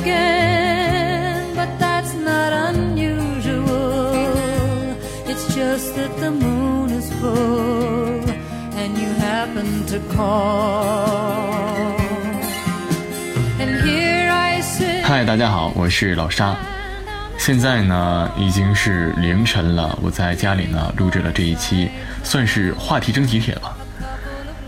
again, but that's not unusual. It's just that the moon is full, and you happen to call. And here I sit. 嗨，大家好，我是老沙。现在呢已经是凌晨了，我在家里呢录制了这一期，算是话题征集帖吧。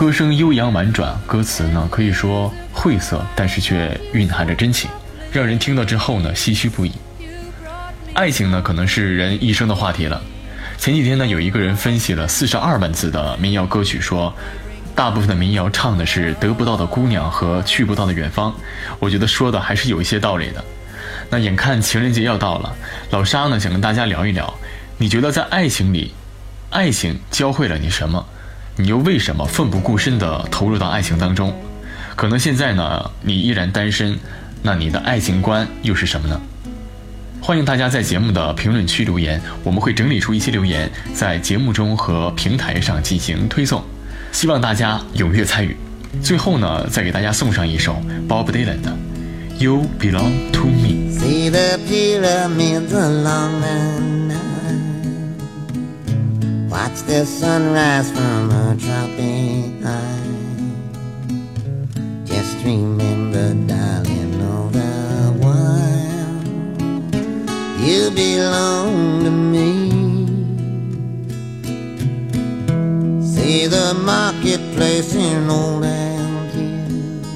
歌声悠扬婉转，歌词呢可以说晦涩，但是却蕴含着真情，让人听到之后呢唏嘘不已。爱情呢可能是人一生的话题了。前几天呢有一个人分析了四十二万字的民谣歌曲，说大部分的民谣唱的是得不到的姑娘和去不到的远方。我觉得说的还是有一些道理的。那眼看情人节要到了，老沙呢想跟大家聊一聊，你觉得在爱情里，爱情教会了你什么？你又为什么奋不顾身地投入到爱情当中？可能现在呢你依然单身，那你的爱情观又是什么呢？欢迎大家在节目的评论区留言，我们会整理出一些留言，在节目中和平台上进行推送，希望大家踊跃参与。最后呢，再给大家送上一首 Bob Dylan 的《You Belong to Me》。see the pyramids long and Watch the sunrise from a tropic high. Just remember, darling, all the while you belong to me. See the marketplace in old Algiers.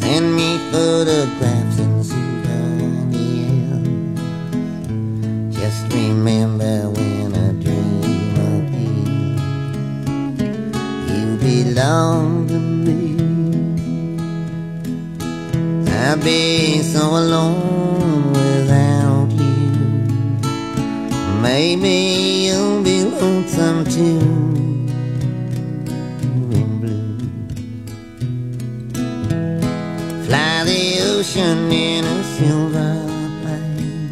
Send me photographs and souvenirs. Just remember when I'd be so alone without you. Maybe you'll be lonesome too. Fly the ocean in a silver plane.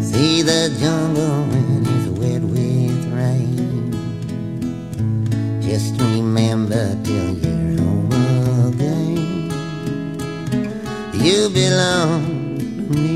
See the jungle when it's wet with rain. Just remember till you're Belong to me.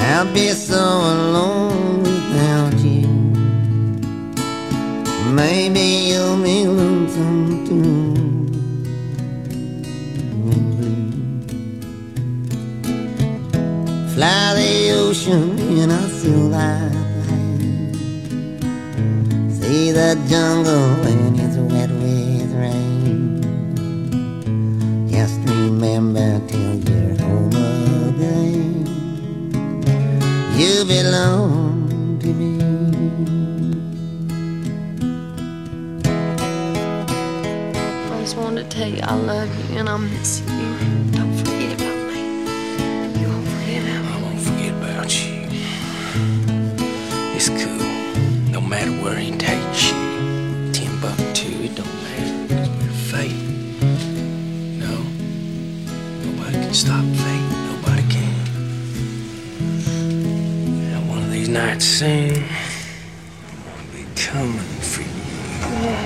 I'll be so alone Maybe you'll be lonesome too. Fly the ocean in a silver plane. See the jungle when it's wet with rain. Just remember till you're home again you belong just wanted to tell you I love you and I miss you. Don't forget about me. You won't forget about me. I won't forget about you. It's cool. No matter where he takes you. Timbuktu, it don't matter. Cause we're fate. No. Nobody can stop fate. Nobody can. And one of these these nights soon. I'll be coming for you.